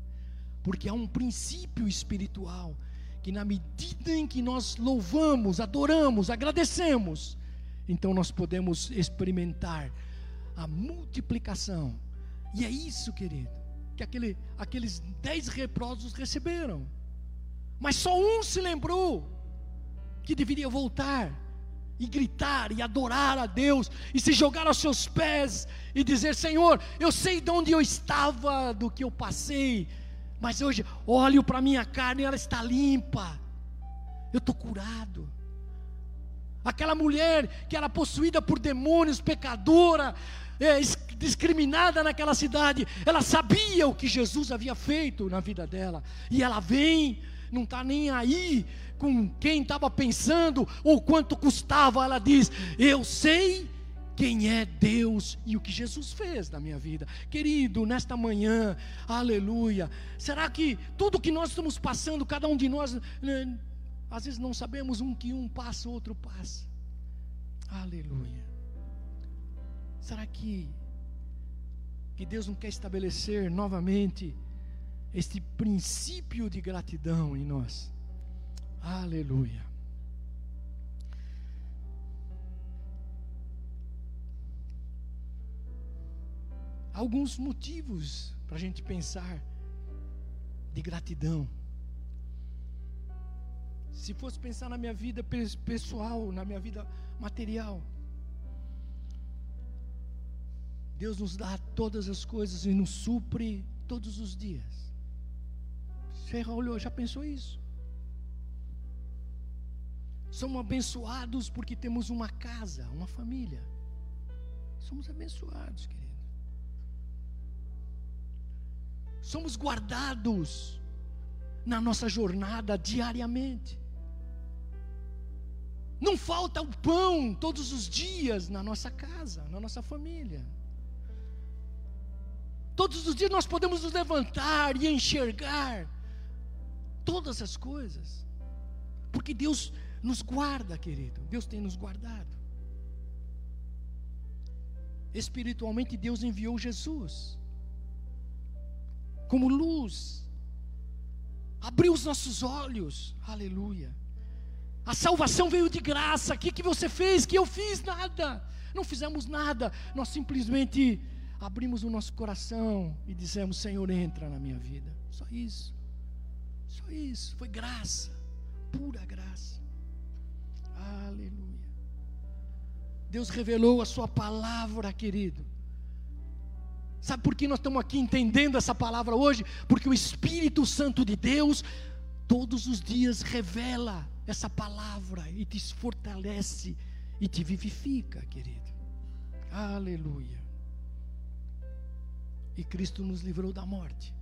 Porque há um princípio espiritual que na medida em que nós louvamos, adoramos, agradecemos, então nós podemos experimentar a multiplicação. E é isso, querido, que aquele, aqueles dez reprosos receberam. Mas só um se lembrou que deveria voltar e gritar e adorar a Deus e se jogar aos seus pés e dizer: Senhor, eu sei de onde eu estava, do que eu passei, mas hoje olho para minha carne e ela está limpa, eu estou curado. Aquela mulher que era possuída por demônios, pecadora, é, discriminada naquela cidade, ela sabia o que Jesus havia feito na vida dela, e ela vem não está nem aí com quem estava pensando ou quanto custava. Ela diz: Eu sei quem é Deus e o que Jesus fez na minha vida. Querido, nesta manhã, aleluia. Será que tudo que nós estamos passando, cada um de nós, né, às vezes não sabemos um que um passa, outro passa. Aleluia. Será que que Deus não quer estabelecer novamente este princípio de gratidão em nós. Aleluia. Alguns motivos para a gente pensar de gratidão. Se fosse pensar na minha vida pessoal, na minha vida material, Deus nos dá todas as coisas e nos supre todos os dias. Você olhou, já pensou isso? Somos abençoados porque temos uma casa, uma família. Somos abençoados, querido. Somos guardados na nossa jornada diariamente. Não falta o pão todos os dias na nossa casa, na nossa família. Todos os dias nós podemos nos levantar e enxergar todas as coisas. Porque Deus nos guarda, querido. Deus tem nos guardado. Espiritualmente, Deus enviou Jesus como luz, abriu os nossos olhos, aleluia. A salvação veio de graça. O que, que você fez? Que eu fiz nada. Não fizemos nada. Nós simplesmente abrimos o nosso coração e dissemos: Senhor, entra na minha vida. Só isso. Só isso, foi graça, pura graça. Aleluia. Deus revelou a Sua palavra, querido. Sabe por que nós estamos aqui entendendo essa palavra hoje? Porque o Espírito Santo de Deus, todos os dias, revela essa palavra e te fortalece e te vivifica, querido. Aleluia. E Cristo nos livrou da morte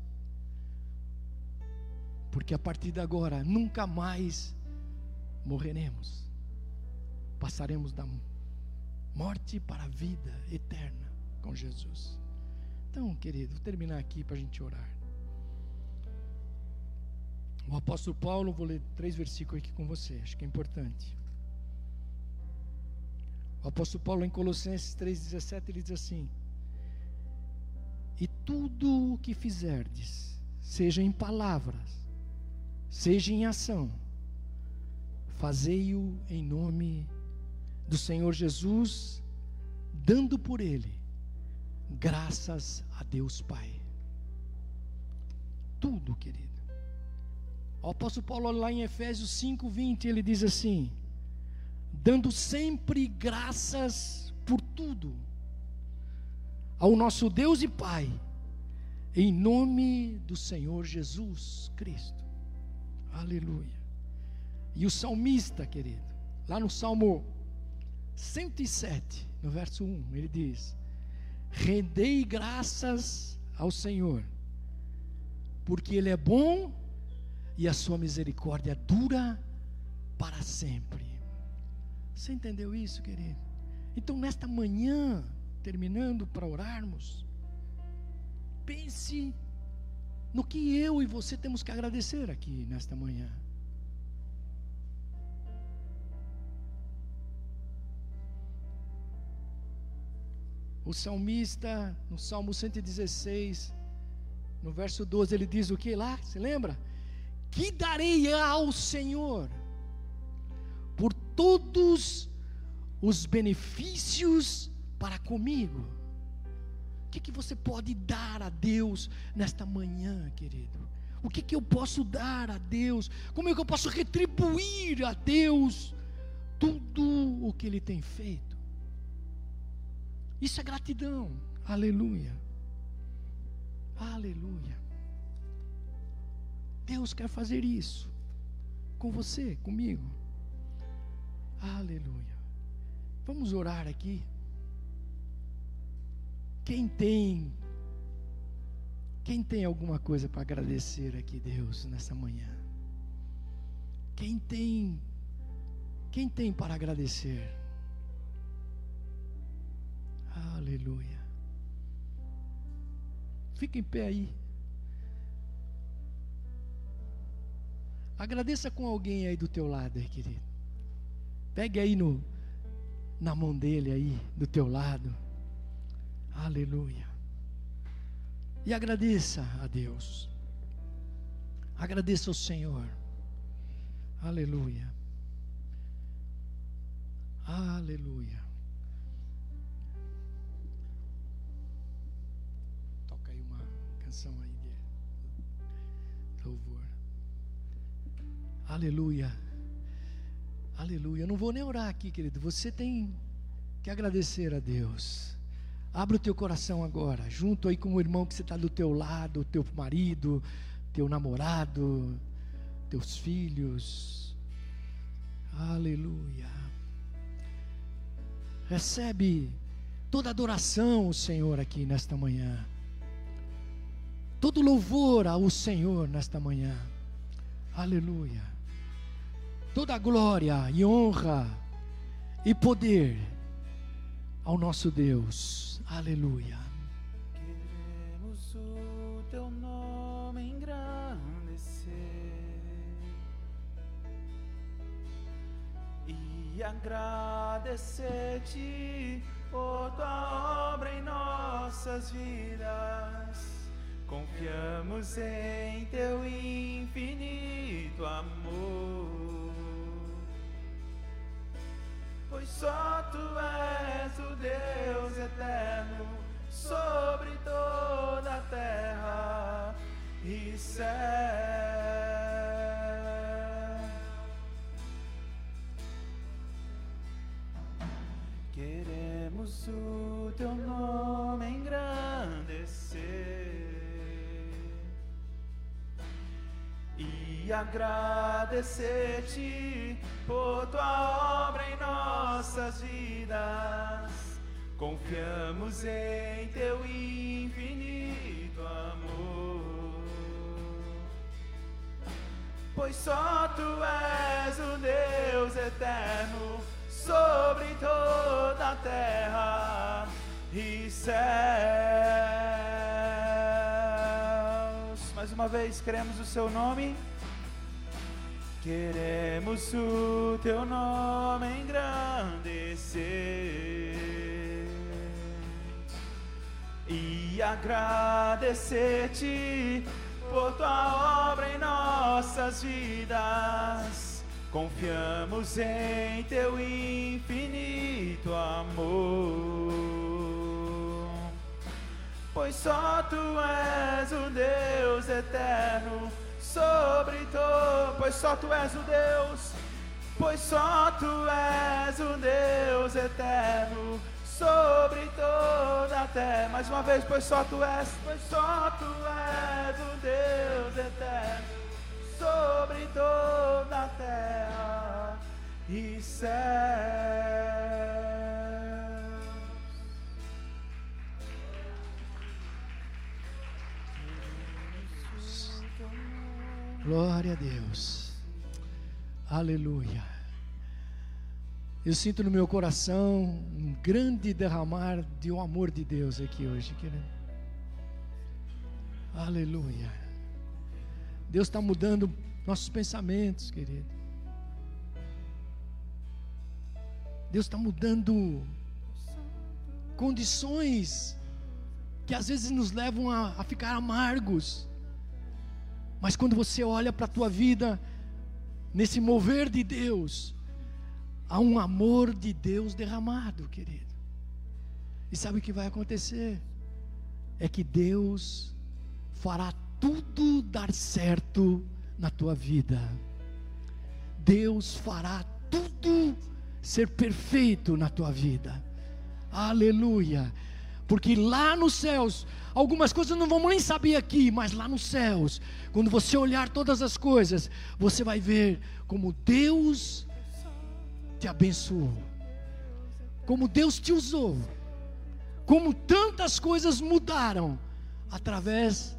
porque a partir de agora nunca mais morreremos, passaremos da, morte para a vida eterna com Jesus. Então, querido, vou terminar aqui para a gente orar. O apóstolo Paulo, vou ler três versículos aqui com você, acho que é importante. O apóstolo Paulo, em Colossenses 3,17, ele diz assim: E tudo o que fizerdes, seja em palavras, seja em ação, fazei-o em nome do Senhor Jesus, dando por ele graças a Deus Pai. Tudo, querido. O apóstolo Paulo, lá em Efésios 5:20, ele diz assim: dando sempre graças por tudo ao nosso Deus e Pai, em nome do Senhor Jesus Cristo. Aleluia. E o salmista, querido, lá no Salmo 107, no verso 1, ele diz: Rendei graças ao Senhor, porque Ele é bom e a sua misericórdia dura para sempre. Você entendeu isso, querido? Então, nesta manhã, terminando para orarmos, pense no que eu e você temos que agradecer aqui nesta manhã. O salmista, no Salmo 116, no verso 12, ele diz o que lá? Você lembra? Que darei ao Senhor por todos os benefícios para comigo. Que, que você pode dar a Deus nesta manhã, querido? O que, que eu posso dar a Deus? Como é que eu posso retribuir a Deus tudo o que Ele tem feito? Isso é gratidão. Aleluia. Aleluia. Deus quer fazer isso com você, comigo. Aleluia. Vamos orar aqui. Quem tem quem tem alguma coisa para agradecer aqui, Deus, nessa manhã? Quem tem quem tem para agradecer? Aleluia. Fica em pé aí. Agradeça com alguém aí do teu lado, querido. Pegue aí no, na mão dele aí, do teu lado. Aleluia. E agradeça a Deus. Agradeça ao Senhor. Aleluia. Aleluia. canção aí de louvor. Aleluia. Aleluia. Eu não vou nem orar aqui, querido. Você tem que agradecer a Deus. Abra o teu coração agora, junto aí com o irmão que você está do teu lado, teu marido, teu namorado, teus filhos. Aleluia. Recebe toda adoração, Senhor, aqui nesta manhã todo louvor ao Senhor nesta manhã. Aleluia. Toda glória e honra e poder ao nosso Deus. Aleluia. Queremos o teu nome engrandecer e agradecer-te por tua obra em nossas vidas Confiamos em teu infinito amor, pois só tu és o Deus eterno sobre toda a terra e céu. Queremos o teu nome engrandecer e agradecer-te por tua obra em nossas vidas. Confiamos em teu infinito amor, pois só tu és o Deus eterno sobre toda a terra e céus. Mais uma vez, queremos o seu nome. Queremos o teu nome engrandecer e agradecer-te por tua obra em nossas vidas. Confiamos em teu infinito amor, pois só tu és o Deus eterno sobre todo, pois só tu és o Deus, pois só tu és o Deus eterno sobre toda a terra. Mais uma vez, pois só tu és, pois só tu és o Deus eterno sobre toda a terra e céu. Glória a Deus. Aleluia. Eu sinto no meu coração um grande derramar de um amor de Deus aqui hoje, querido. Aleluia. Deus está mudando nossos pensamentos, querido. Deus está mudando condições que às vezes nos levam a, a ficar amargos. Mas quando você olha para a tua vida, nesse mover de Deus, há um amor de Deus derramado, querido. E sabe o que vai acontecer? É que Deus fará tudo dar certo na tua vida. Deus fará tudo ser perfeito na tua vida. Aleluia. Porque lá nos céus, algumas coisas não vamos nem saber aqui, mas lá nos céus, quando você olhar todas as coisas, você vai ver como Deus te abençoou, como Deus te usou, como tantas coisas mudaram através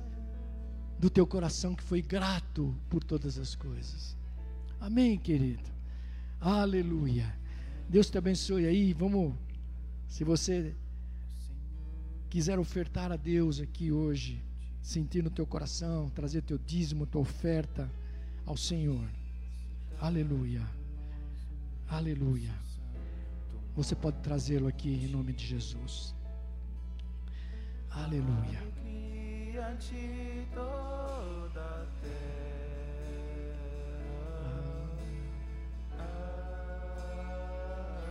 do teu coração que foi grato por todas as coisas. Amém, querido. Aleluia. Deus te abençoe aí. Vamos, se você quiser ofertar a Deus aqui hoje, sentir no teu coração, trazer teu dízimo, tua oferta ao Senhor. Aleluia. Aleluia. Você pode trazê-lo aqui em nome de Jesus. Aleluia.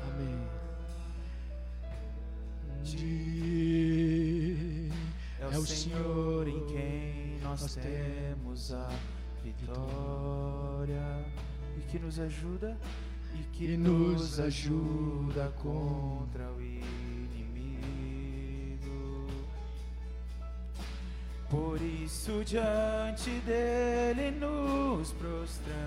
Amém. É o Senhor em quem nós temos a vitória e que nos ajuda e que nos ajuda contra o inimigo. Por isso diante dele nos prostramos.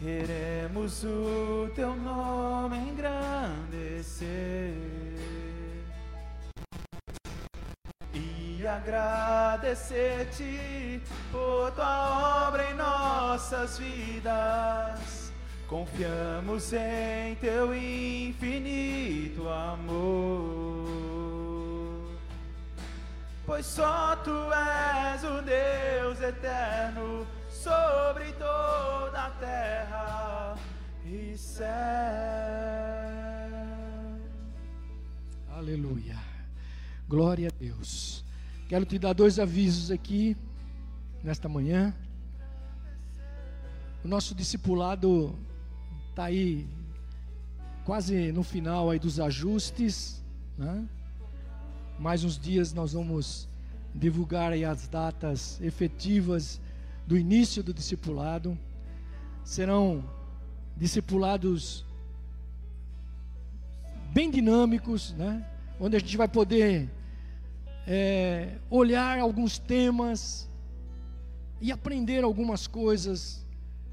Queremos o teu nome engrandecer e agradecer-te por tua obra em nossas vidas. Confiamos em teu infinito amor, pois só tu és o Deus eterno sobre toda a terra e céu. Aleluia. Glória a Deus. Quero te dar dois avisos aqui nesta manhã. O nosso discipulado está aí quase no final aí dos ajustes, né? Mais uns dias nós vamos divulgar aí as datas efetivas do início do discipulado. Serão discipulados bem dinâmicos, né? onde a gente vai poder é, olhar alguns temas e aprender algumas coisas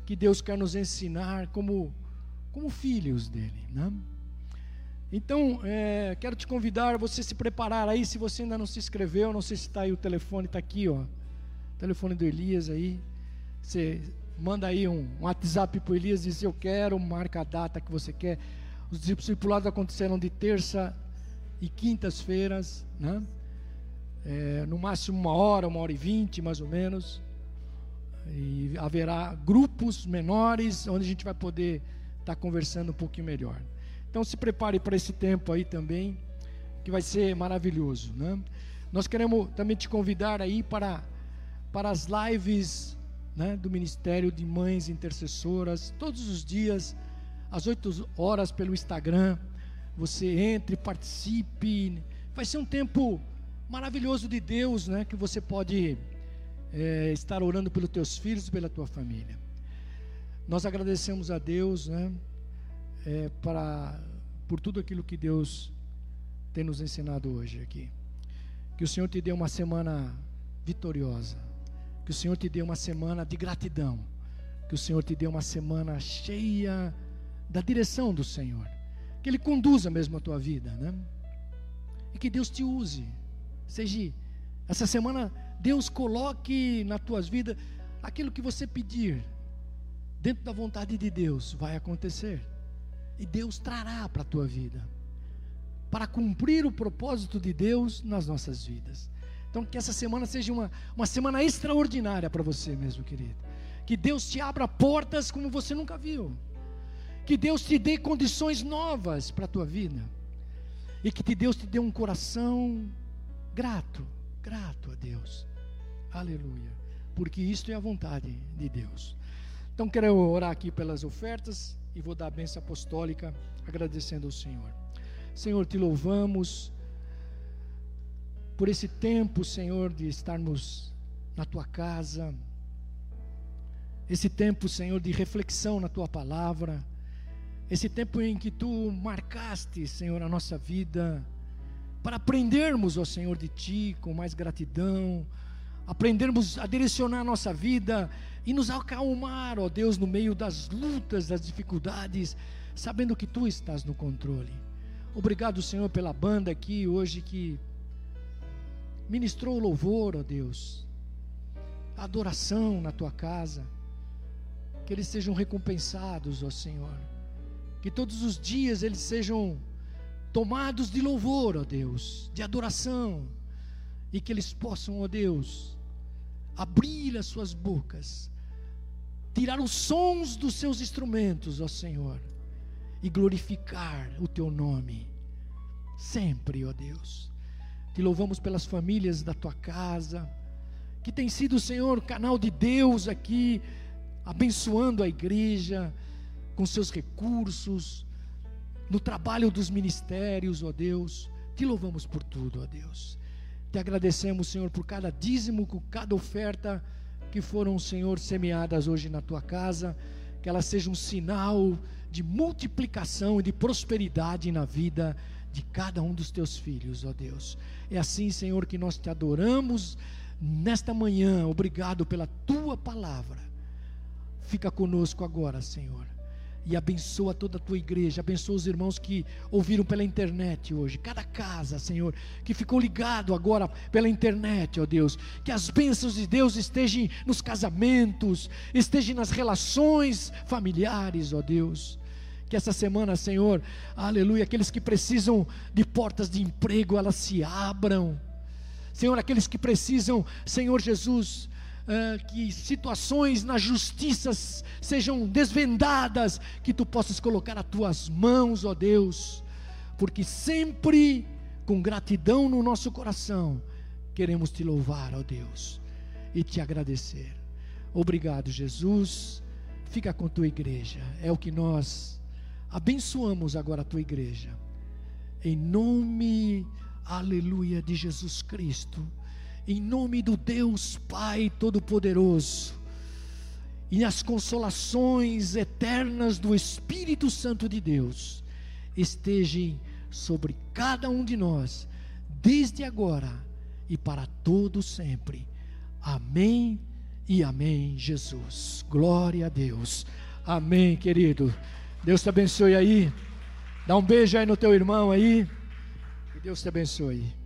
que Deus quer nos ensinar como, como filhos dele. Né? Então, é, quero te convidar você se preparar aí, se você ainda não se inscreveu, não sei se está aí o telefone, está aqui, ó telefone do Elias aí. Você manda aí um, um WhatsApp para o Elias, diz eu quero, marca a data que você quer. Os discipulados aconteceram de terça e quintas-feiras, né? É, no máximo uma hora, uma hora e vinte, mais ou menos. E haverá grupos menores onde a gente vai poder estar tá conversando um pouquinho melhor. Então se prepare para esse tempo aí também, que vai ser maravilhoso, né? Nós queremos também te convidar aí para para as lives né, do Ministério de Mães Intercessoras, todos os dias, às 8 horas pelo Instagram. Você entre, participe. Vai ser um tempo maravilhoso de Deus, né? Que você pode é, estar orando pelos teus filhos e pela tua família. Nós agradecemos a Deus, né? É, para, por tudo aquilo que Deus tem nos ensinado hoje aqui. Que o Senhor te dê uma semana vitoriosa. Que o Senhor te dê uma semana de gratidão. Que o Senhor te dê uma semana cheia da direção do Senhor. Que Ele conduza mesmo a tua vida, né? E que Deus te use. Seja essa semana Deus coloque na tuas vidas aquilo que você pedir, dentro da vontade de Deus, vai acontecer. E Deus trará para a tua vida, para cumprir o propósito de Deus nas nossas vidas. Então, que essa semana seja uma, uma semana extraordinária para você mesmo, querido. Que Deus te abra portas como você nunca viu. Que Deus te dê condições novas para a tua vida. E que Deus te dê um coração grato, grato a Deus. Aleluia. Porque isto é a vontade de Deus. Então quero orar aqui pelas ofertas e vou dar a benção apostólica agradecendo ao Senhor. Senhor, te louvamos por esse tempo, Senhor, de estarmos na tua casa. Esse tempo, Senhor, de reflexão na tua palavra. Esse tempo em que tu marcaste, Senhor, a nossa vida para aprendermos, ó Senhor, de ti com mais gratidão, aprendermos a direcionar a nossa vida e nos acalmar, ó Deus, no meio das lutas, das dificuldades, sabendo que tu estás no controle. Obrigado, Senhor, pela banda aqui hoje que ministrou louvor, ó Deus, adoração na tua casa, que eles sejam recompensados, ó Senhor, que todos os dias eles sejam tomados de louvor, ó Deus, de adoração, e que eles possam, ó Deus, abrir as suas bocas, tirar os sons dos seus instrumentos, ó Senhor, e glorificar o teu nome, sempre, ó Deus. Te louvamos pelas famílias da tua casa, que tem sido, Senhor, canal de Deus aqui, abençoando a igreja com seus recursos, no trabalho dos ministérios, ó Deus. Te louvamos por tudo, ó Deus. Te agradecemos, Senhor, por cada dízimo, por cada oferta que foram, Senhor, semeadas hoje na tua casa, que elas sejam um sinal de multiplicação e de prosperidade na vida de cada um dos teus filhos, ó Deus. É assim, Senhor, que nós te adoramos nesta manhã. Obrigado pela tua palavra. Fica conosco agora, Senhor e abençoa toda a tua igreja, abençoa os irmãos que ouviram pela internet hoje, cada casa, Senhor, que ficou ligado agora pela internet, ó Deus, que as bênçãos de Deus estejam nos casamentos, estejam nas relações familiares, ó Deus. Que essa semana, Senhor, aleluia, aqueles que precisam de portas de emprego, elas se abram. Senhor, aqueles que precisam, Senhor Jesus, uh, que situações na justiça sejam desvendadas, que tu possas colocar as tuas mãos, ó Deus, porque sempre com gratidão no nosso coração queremos te louvar, ó Deus, e te agradecer. Obrigado, Jesus. Fica com tua igreja, é o que nós abençoamos agora a tua igreja. Em nome, aleluia, de Jesus Cristo em nome do Deus Pai Todo-Poderoso, e as consolações eternas do Espírito Santo de Deus estejam sobre cada um de nós, desde agora e para todo sempre. Amém e amém, Jesus. Glória a Deus. Amém, querido. Deus te abençoe aí. Dá um beijo aí no teu irmão aí. Que Deus te abençoe.